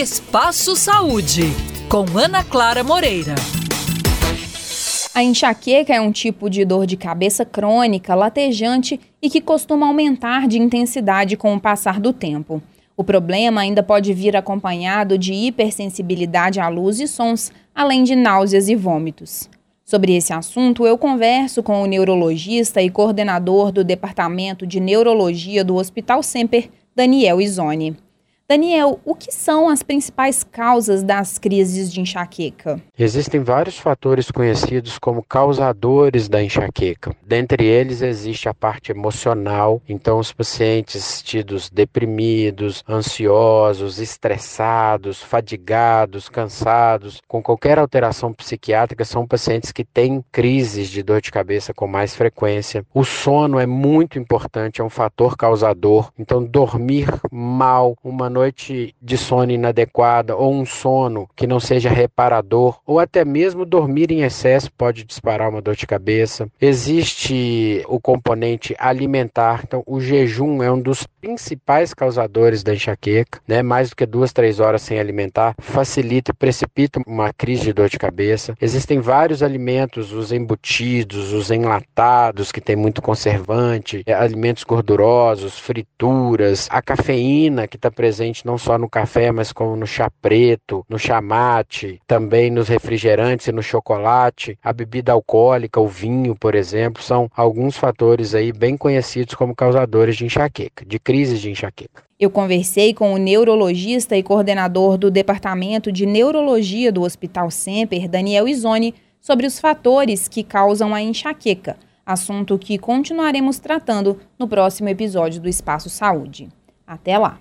Espaço Saúde, com Ana Clara Moreira. A enxaqueca é um tipo de dor de cabeça crônica, latejante e que costuma aumentar de intensidade com o passar do tempo. O problema ainda pode vir acompanhado de hipersensibilidade à luz e sons, além de náuseas e vômitos. Sobre esse assunto, eu converso com o neurologista e coordenador do Departamento de Neurologia do Hospital Semper, Daniel Izoni. Daniel, o que são as principais causas das crises de enxaqueca? Existem vários fatores conhecidos como causadores da enxaqueca. Dentre eles existe a parte emocional, então os pacientes tidos deprimidos, ansiosos, estressados, fadigados, cansados, com qualquer alteração psiquiátrica, são pacientes que têm crises de dor de cabeça com mais frequência. O sono é muito importante, é um fator causador, então dormir mal, uma noite de sono inadequada ou um sono que não seja reparador, ou até mesmo dormir em excesso pode disparar uma dor de cabeça. Existe o componente alimentar, então o jejum é um dos principais causadores da enxaqueca, né? Mais do que duas, três horas sem alimentar facilita e precipita uma crise de dor de cabeça. Existem vários alimentos, os embutidos, os enlatados que tem muito conservante, alimentos gordurosos, frituras, a cafeína que está presente presente não só no café, mas como no chá preto, no chá mate, também nos refrigerantes e no chocolate, a bebida alcoólica, o vinho, por exemplo, são alguns fatores aí bem conhecidos como causadores de enxaqueca, de crises de enxaqueca. Eu conversei com o neurologista e coordenador do Departamento de Neurologia do Hospital Semper, Daniel Izoni, sobre os fatores que causam a enxaqueca, assunto que continuaremos tratando no próximo episódio do Espaço Saúde. Até lá!